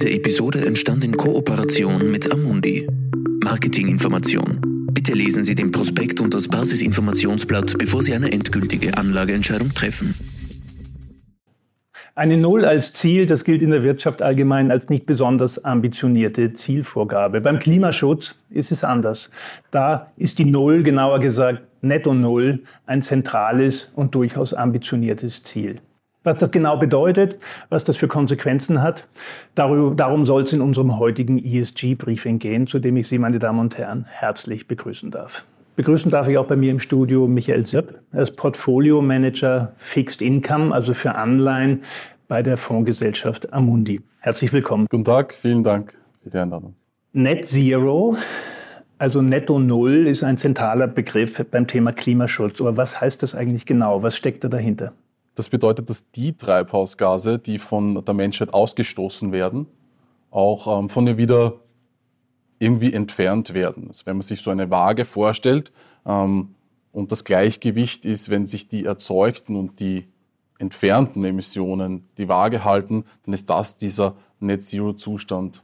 Diese Episode entstand in Kooperation mit Amundi. Marketinginformation. Bitte lesen Sie den Prospekt und das Basisinformationsblatt, bevor Sie eine endgültige Anlageentscheidung treffen. Eine Null als Ziel, das gilt in der Wirtschaft allgemein als nicht besonders ambitionierte Zielvorgabe. Beim Klimaschutz ist es anders. Da ist die Null, genauer gesagt Netto Null, ein zentrales und durchaus ambitioniertes Ziel. Was das genau bedeutet, was das für Konsequenzen hat, darum soll es in unserem heutigen ESG-Briefing gehen, zu dem ich Sie, meine Damen und Herren, herzlich begrüßen darf. Begrüßen darf ich auch bei mir im Studio Michael Sipp. Er ist Portfolio Manager Fixed Income, also für Anleihen bei der Fondsgesellschaft Amundi. Herzlich willkommen. Guten Tag, vielen Dank für die Einladung. Net Zero, also Netto Null, ist ein zentraler Begriff beim Thema Klimaschutz. Aber was heißt das eigentlich genau? Was steckt da dahinter? Das bedeutet, dass die Treibhausgase, die von der Menschheit ausgestoßen werden, auch ähm, von ihr wieder irgendwie entfernt werden. Also wenn man sich so eine Waage vorstellt ähm, und das Gleichgewicht ist, wenn sich die erzeugten und die entfernten Emissionen die Waage halten, dann ist das dieser Net Zero Zustand.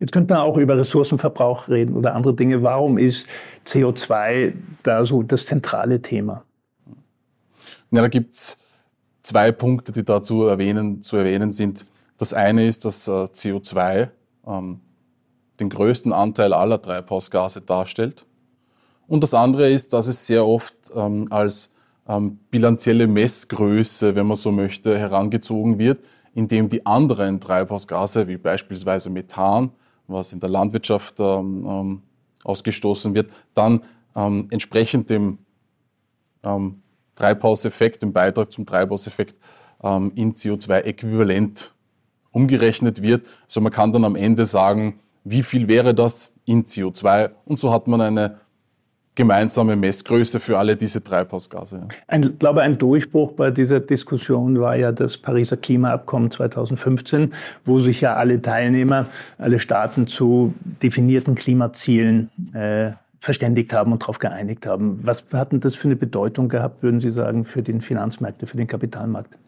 Jetzt könnte man auch über Ressourcenverbrauch reden oder andere Dinge. Warum ist CO2 da so das zentrale Thema? Ja, da gibt es zwei Punkte, die dazu erwähnen, zu erwähnen sind. Das eine ist, dass äh, CO2 ähm, den größten Anteil aller Treibhausgase darstellt. Und das andere ist, dass es sehr oft ähm, als ähm, bilanzielle Messgröße, wenn man so möchte, herangezogen wird, indem die anderen Treibhausgase, wie beispielsweise Methan, was in der Landwirtschaft ähm, ähm ausgestoßen wird, dann ähm, entsprechend dem ähm, Treibhauseffekt, dem Beitrag zum Treibhauseffekt in CO2-äquivalent umgerechnet wird. Also man kann dann am Ende sagen, wie viel wäre das in CO2? Und so hat man eine gemeinsame Messgröße für alle diese Treibhausgase. Ich glaube, ein Durchbruch bei dieser Diskussion war ja das Pariser Klimaabkommen 2015, wo sich ja alle Teilnehmer, alle Staaten zu definierten Klimazielen äh, verständigt haben und darauf geeinigt haben. Was hat denn das für eine Bedeutung gehabt, würden Sie sagen, für den Finanzmärkte, für den Kapitalmarkt?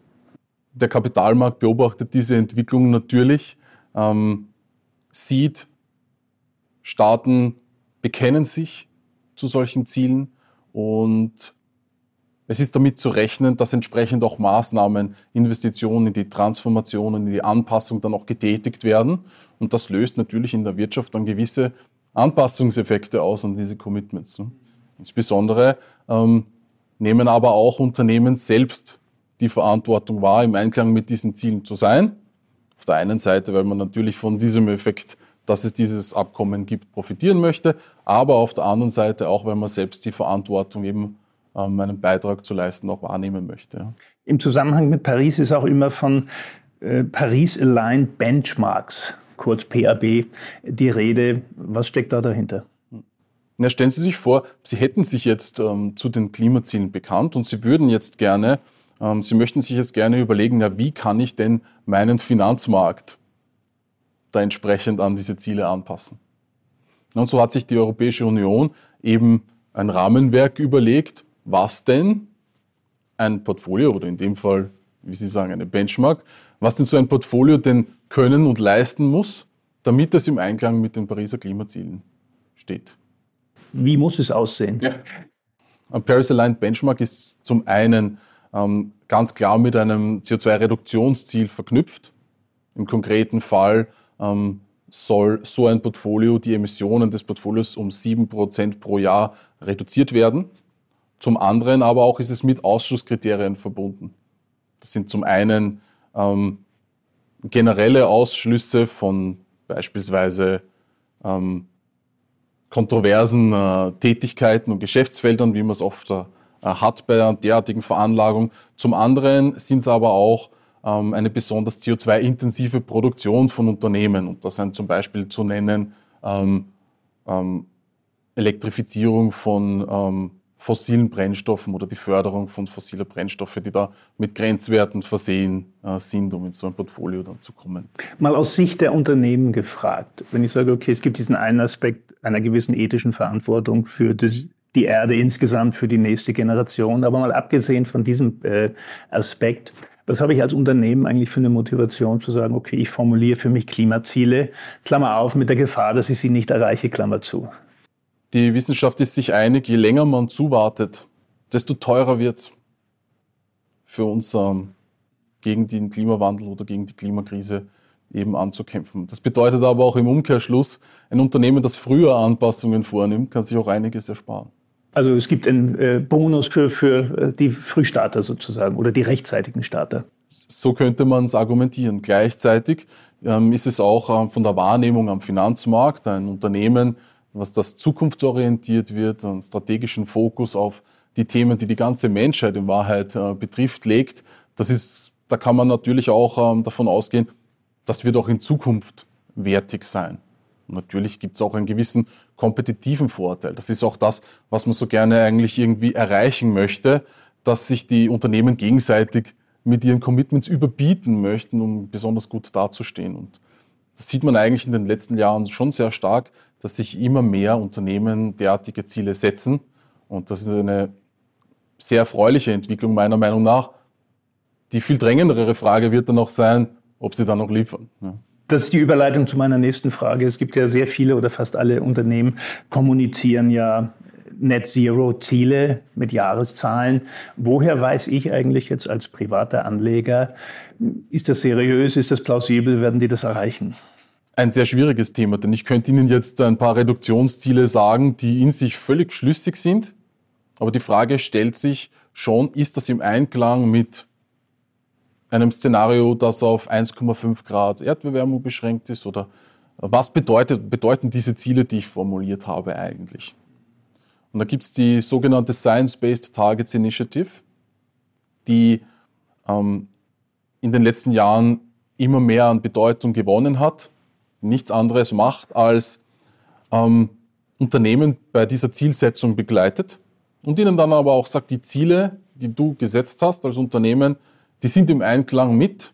Der Kapitalmarkt beobachtet diese Entwicklung natürlich. Ähm, sieht, Staaten bekennen sich zu solchen Zielen und es ist damit zu rechnen, dass entsprechend auch Maßnahmen, Investitionen in die Transformation, in die Anpassung dann auch getätigt werden. Und das löst natürlich in der Wirtschaft dann gewisse Anpassungseffekte aus an diese Commitments. Ne? Insbesondere ähm, nehmen aber auch Unternehmen selbst die Verantwortung wahr, im Einklang mit diesen Zielen zu sein. Auf der einen Seite, weil man natürlich von diesem Effekt, dass es dieses Abkommen gibt, profitieren möchte, aber auf der anderen Seite auch, weil man selbst die Verantwortung eben ähm, einen Beitrag zu leisten auch wahrnehmen möchte. Im Zusammenhang mit Paris ist auch immer von äh, Paris-Aligned Benchmarks, kurz PAB, die Rede. Was steckt da dahinter? Ja, stellen Sie sich vor, Sie hätten sich jetzt ähm, zu den Klimazielen bekannt und Sie würden jetzt gerne ähm, Sie möchten sich jetzt gerne überlegen, ja, wie kann ich denn meinen Finanzmarkt da entsprechend an diese Ziele anpassen? Und so hat sich die Europäische Union eben ein Rahmenwerk überlegt, was denn ein Portfolio oder in dem Fall, wie Sie sagen, eine Benchmark, was denn so ein Portfolio denn können und leisten muss, damit es im Einklang mit den Pariser Klimazielen steht. Wie muss es aussehen? Ja. Ein Paris Aligned Benchmark ist zum einen ähm, ganz klar mit einem CO2-Reduktionsziel verknüpft. Im konkreten Fall ähm, soll so ein Portfolio die Emissionen des Portfolios um 7% pro Jahr reduziert werden. Zum anderen aber auch ist es mit Ausschlusskriterien verbunden. Das sind zum einen ähm, generelle Ausschlüsse von beispielsweise ähm, kontroversen äh, Tätigkeiten und Geschäftsfeldern, wie man es oft äh, hat bei einer derartigen Veranlagung. Zum anderen sind es aber auch ähm, eine besonders CO2-intensive Produktion von Unternehmen. Und das sind zum Beispiel zu nennen ähm, ähm, Elektrifizierung von fossilen Brennstoffen oder die Förderung von fossiler Brennstoffe, die da mit Grenzwerten versehen äh, sind, um in so ein Portfolio dann zu kommen. Mal aus Sicht der Unternehmen gefragt, wenn ich sage, okay, es gibt diesen einen Aspekt einer gewissen ethischen Verantwortung für das die Erde insgesamt für die nächste Generation. Aber mal abgesehen von diesem äh, Aspekt, Was habe ich als Unternehmen eigentlich für eine Motivation zu sagen, okay, ich formuliere für mich Klimaziele, Klammer auf, mit der Gefahr, dass ich sie nicht erreiche, Klammer zu. Die Wissenschaft ist sich einig, je länger man zuwartet, desto teurer wird es für uns ähm, gegen den Klimawandel oder gegen die Klimakrise eben anzukämpfen. Das bedeutet aber auch im Umkehrschluss, ein Unternehmen, das früher Anpassungen vornimmt, kann sich auch einiges ersparen. Also es gibt einen äh, Bonus für, für äh, die Frühstarter sozusagen oder die rechtzeitigen Starter. So könnte man es argumentieren. Gleichzeitig ähm, ist es auch ähm, von der Wahrnehmung am Finanzmarkt ein Unternehmen, was das zukunftsorientiert wird, einen strategischen Fokus auf die Themen, die die ganze Menschheit in Wahrheit äh, betrifft, legt. Das ist, da kann man natürlich auch ähm, davon ausgehen, das wird auch in Zukunft wertig sein. Natürlich gibt es auch einen gewissen kompetitiven Vorteil. Das ist auch das, was man so gerne eigentlich irgendwie erreichen möchte, dass sich die Unternehmen gegenseitig mit ihren Commitments überbieten möchten, um besonders gut dazustehen. Und das sieht man eigentlich in den letzten Jahren schon sehr stark, dass sich immer mehr Unternehmen derartige Ziele setzen. Und das ist eine sehr erfreuliche Entwicklung meiner Meinung nach. Die viel drängendere Frage wird dann auch sein, ob sie dann noch liefern. Ja. Das ist die Überleitung zu meiner nächsten Frage. Es gibt ja sehr viele oder fast alle Unternehmen kommunizieren ja Net Zero Ziele mit Jahreszahlen. Woher weiß ich eigentlich jetzt als privater Anleger, ist das seriös, ist das plausibel, werden die das erreichen? Ein sehr schwieriges Thema, denn ich könnte Ihnen jetzt ein paar Reduktionsziele sagen, die in sich völlig schlüssig sind. Aber die Frage stellt sich schon, ist das im Einklang mit einem Szenario, das auf 1,5 Grad Erdbeerwärmung beschränkt ist? Oder was bedeutet, bedeuten diese Ziele, die ich formuliert habe eigentlich? Und da gibt es die sogenannte Science-Based Targets Initiative, die ähm, in den letzten Jahren immer mehr an Bedeutung gewonnen hat, nichts anderes macht, als ähm, Unternehmen bei dieser Zielsetzung begleitet und ihnen dann aber auch sagt, die Ziele, die du gesetzt hast als Unternehmen, die sind im Einklang mit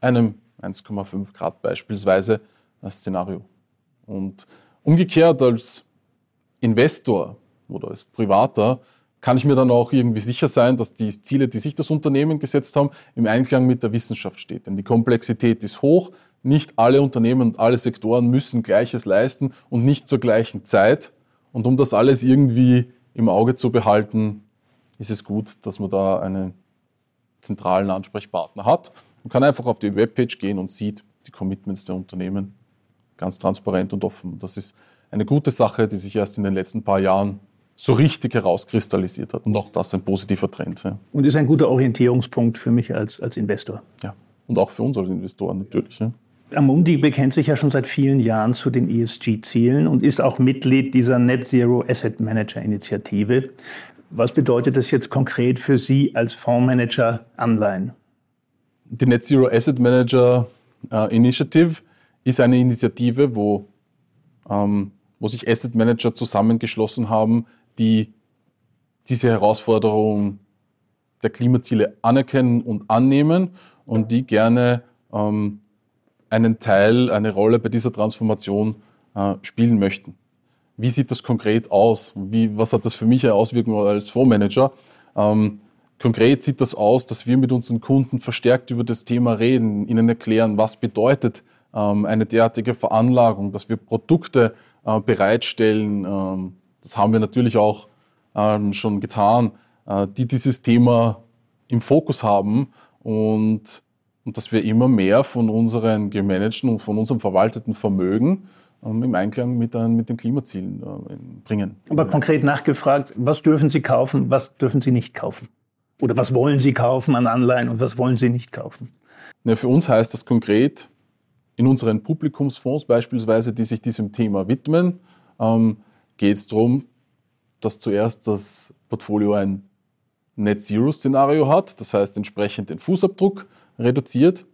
einem 1,5 Grad beispielsweise als Szenario. Und umgekehrt als Investor oder als Privater kann ich mir dann auch irgendwie sicher sein, dass die Ziele, die sich das Unternehmen gesetzt haben, im Einklang mit der Wissenschaft steht. Denn die Komplexität ist hoch. Nicht alle Unternehmen und alle Sektoren müssen Gleiches leisten und nicht zur gleichen Zeit. Und um das alles irgendwie im Auge zu behalten, ist es gut, dass man da einen zentralen Ansprechpartner hat. Man kann einfach auf die Webpage gehen und sieht die Commitments der Unternehmen ganz transparent und offen. Das ist eine gute Sache, die sich erst in den letzten paar Jahren so richtig herauskristallisiert hat. Und auch das ein positiver Trend. Ja. Und ist ein guter Orientierungspunkt für mich als, als Investor. Ja, und auch für uns als Investoren natürlich. Ja. Amundi bekennt sich ja schon seit vielen Jahren zu den ESG-Zielen und ist auch Mitglied dieser Net Zero Asset Manager Initiative. Was bedeutet das jetzt konkret für Sie als Fondsmanager Anleihen? Die Net Zero Asset Manager äh, Initiative ist eine Initiative, wo, ähm, wo sich Asset Manager zusammengeschlossen haben, die diese Herausforderung der Klimaziele anerkennen und annehmen und die gerne ähm, einen Teil, eine Rolle bei dieser Transformation äh, spielen möchten. Wie sieht das konkret aus? Wie, was hat das für mich eine Auswirkung als Fondsmanager? Ähm, konkret sieht das aus, dass wir mit unseren Kunden verstärkt über das Thema reden, ihnen erklären, was bedeutet eine derartige Veranlagung, dass wir Produkte äh, bereitstellen. Ähm, das haben wir natürlich auch ähm, schon getan, äh, die dieses Thema im Fokus haben und, und dass wir immer mehr von unseren gemanagten und von unserem verwalteten Vermögen ähm, im Einklang mit, mit den Klimazielen äh, bringen. Aber konkret nachgefragt, was dürfen Sie kaufen, was dürfen Sie nicht kaufen? Oder was wollen Sie kaufen an Anleihen und was wollen Sie nicht kaufen? Ja, für uns heißt das konkret, in unseren Publikumsfonds beispielsweise, die sich diesem Thema widmen, ähm, geht es darum, dass zuerst das Portfolio ein Net-Zero-Szenario hat, das heißt entsprechend den Fußabdruck reduziert.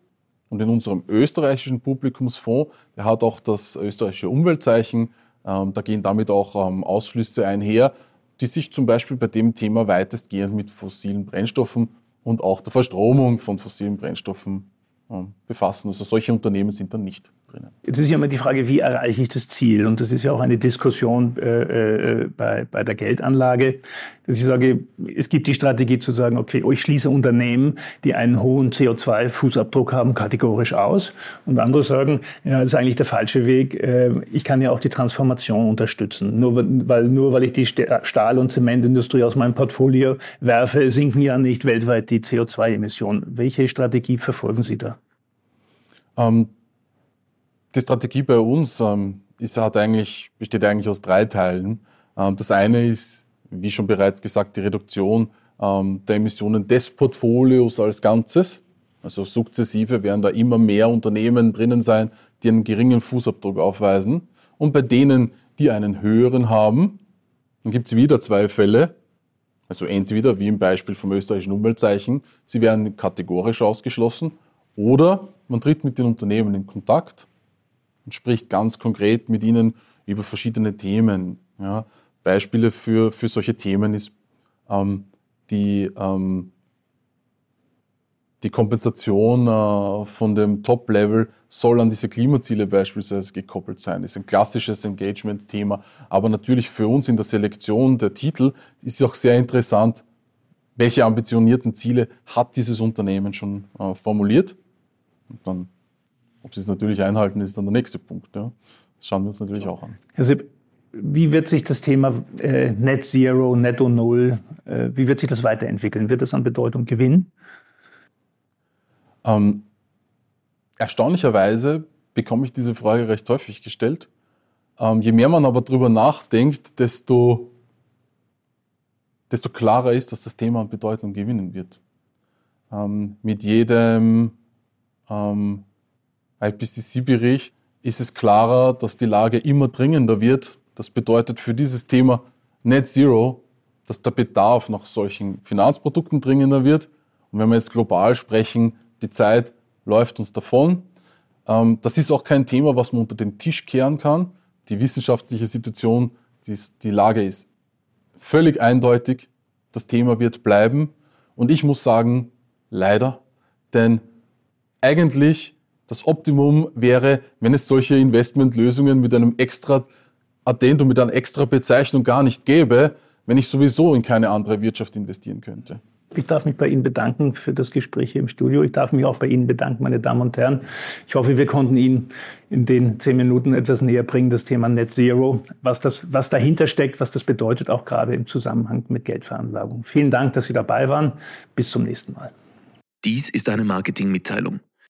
Und in unserem österreichischen Publikumsfonds, der hat auch das österreichische Umweltzeichen, ähm, da gehen damit auch ähm, Ausschlüsse einher, die sich zum Beispiel bei dem Thema weitestgehend mit fossilen Brennstoffen und auch der Verstromung von fossilen Brennstoffen befassen. Also solche Unternehmen sind dann nicht drinnen. Jetzt ist ja immer die Frage, wie erreiche ich das Ziel? Und das ist ja auch eine Diskussion äh, äh, bei, bei der Geldanlage. dass ich sage, es gibt die Strategie zu sagen, okay, ich schließe Unternehmen, die einen hohen CO2-Fußabdruck haben, kategorisch aus. Und andere sagen, ja, das ist eigentlich der falsche Weg. Äh, ich kann ja auch die Transformation unterstützen. Nur weil, nur weil ich die Stahl- und Zementindustrie aus meinem Portfolio werfe, sinken ja nicht weltweit die CO2-Emissionen. Welche Strategie verfolgen Sie da? Ähm, die Strategie bei uns ähm, ist, hat eigentlich, besteht eigentlich aus drei Teilen. Ähm, das eine ist, wie schon bereits gesagt, die Reduktion ähm, der Emissionen des Portfolios als Ganzes. Also sukzessive werden da immer mehr Unternehmen drinnen sein, die einen geringen Fußabdruck aufweisen. Und bei denen, die einen höheren haben, dann gibt es wieder zwei Fälle. Also entweder, wie im Beispiel vom österreichischen Umweltzeichen, sie werden kategorisch ausgeschlossen oder man tritt mit den Unternehmen in Kontakt und spricht ganz konkret mit ihnen über verschiedene Themen. Ja. Beispiele für, für solche Themen ist ähm, die, ähm, die Kompensation äh, von dem Top-Level soll an diese Klimaziele beispielsweise gekoppelt sein. Das ist ein klassisches Engagement-Thema. Aber natürlich für uns in der Selektion der Titel ist es auch sehr interessant, welche ambitionierten Ziele hat dieses Unternehmen schon äh, formuliert. Und dann ob sie es natürlich einhalten, ist dann der nächste Punkt. Ja. Das schauen wir uns natürlich auch an. Herr Sipp, wie wird sich das Thema äh, Net Zero, Netto Null, äh, wie wird sich das weiterentwickeln? Wird das an Bedeutung gewinnen? Ähm, erstaunlicherweise bekomme ich diese Frage recht häufig gestellt. Ähm, je mehr man aber darüber nachdenkt, desto, desto klarer ist, dass das Thema an Bedeutung gewinnen wird. Ähm, mit jedem ähm, IPCC-Bericht ist es klarer, dass die Lage immer dringender wird. Das bedeutet für dieses Thema Net Zero, dass der Bedarf nach solchen Finanzprodukten dringender wird. Und wenn wir jetzt global sprechen, die Zeit läuft uns davon. Ähm, das ist auch kein Thema, was man unter den Tisch kehren kann. Die wissenschaftliche Situation, die Lage ist völlig eindeutig. Das Thema wird bleiben. Und ich muss sagen, leider, denn eigentlich das Optimum wäre, wenn es solche Investmentlösungen mit einem extra Addendum, mit einer extra Bezeichnung gar nicht gäbe, wenn ich sowieso in keine andere Wirtschaft investieren könnte. Ich darf mich bei Ihnen bedanken für das Gespräch hier im Studio. Ich darf mich auch bei Ihnen bedanken, meine Damen und Herren. Ich hoffe, wir konnten Ihnen in den zehn Minuten etwas näher bringen, das Thema Net Zero, was, das, was dahinter steckt, was das bedeutet, auch gerade im Zusammenhang mit Geldveranlagung. Vielen Dank, dass Sie dabei waren. Bis zum nächsten Mal. Dies ist eine Marketingmitteilung.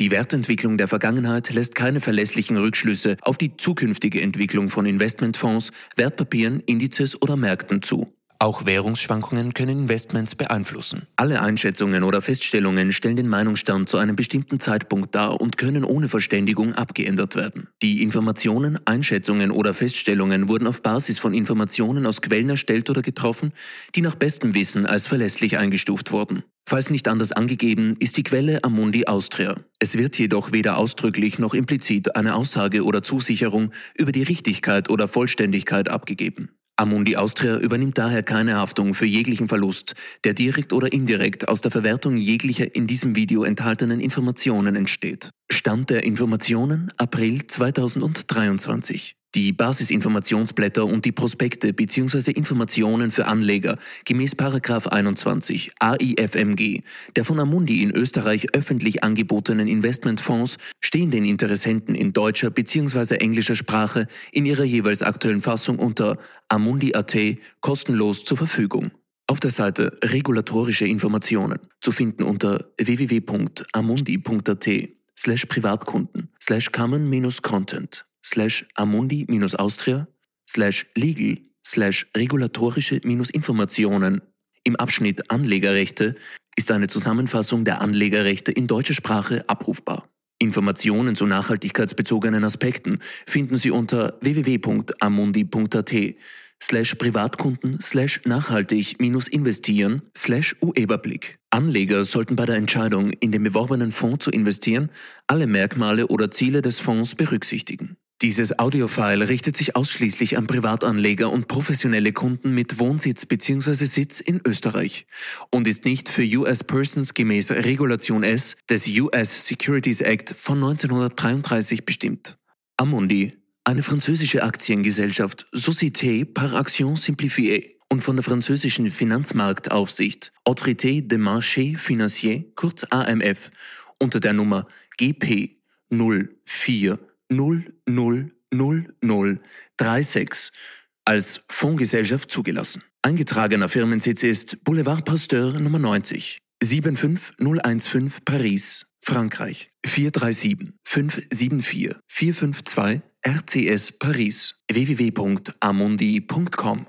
Die Wertentwicklung der Vergangenheit lässt keine verlässlichen Rückschlüsse auf die zukünftige Entwicklung von Investmentfonds, Wertpapieren, Indizes oder Märkten zu. Auch Währungsschwankungen können Investments beeinflussen. Alle Einschätzungen oder Feststellungen stellen den Meinungsstand zu einem bestimmten Zeitpunkt dar und können ohne Verständigung abgeändert werden. Die Informationen, Einschätzungen oder Feststellungen wurden auf Basis von Informationen aus Quellen erstellt oder getroffen, die nach bestem Wissen als verlässlich eingestuft wurden. Falls nicht anders angegeben, ist die Quelle Amundi Austria. Es wird jedoch weder ausdrücklich noch implizit eine Aussage oder Zusicherung über die Richtigkeit oder Vollständigkeit abgegeben. Amundi Austria übernimmt daher keine Haftung für jeglichen Verlust, der direkt oder indirekt aus der Verwertung jeglicher in diesem Video enthaltenen Informationen entsteht. Stand der Informationen April 2023. Die Basisinformationsblätter und die Prospekte bzw. Informationen für Anleger gemäß 21 AIFMG der von Amundi in Österreich öffentlich angebotenen Investmentfonds stehen den Interessenten in deutscher bzw. englischer Sprache in ihrer jeweils aktuellen Fassung unter Amundi.at kostenlos zur Verfügung. Auf der Seite Regulatorische Informationen zu finden unter www.amundi.at slash Privatkunden slash common-content slash amundi-austria slash legal slash regulatorische-informationen im Abschnitt Anlegerrechte ist eine Zusammenfassung der Anlegerrechte in deutscher Sprache abrufbar. Informationen zu nachhaltigkeitsbezogenen Aspekten finden Sie unter www.amundi.at slash Privatkunden slash nachhaltig minus investieren slash UEberblick. Anleger sollten bei der Entscheidung, in den beworbenen Fonds zu investieren, alle Merkmale oder Ziele des Fonds berücksichtigen. Dieses Audiofile richtet sich ausschließlich an Privatanleger und professionelle Kunden mit Wohnsitz bzw. Sitz in Österreich und ist nicht für US Persons gemäß Regulation S des US Securities Act von 1933 bestimmt. Amundi, eine französische Aktiengesellschaft Société par Action Simplifiée und von der französischen Finanzmarktaufsicht Autorité des Marchés Financiers, kurz AMF, unter der Nummer GP 04 000036 als Fondsgesellschaft zugelassen. Eingetragener Firmensitz ist Boulevard Pasteur Nummer 90, 75015 Paris, Frankreich. 437 574 452 RCS Paris www.amundi.com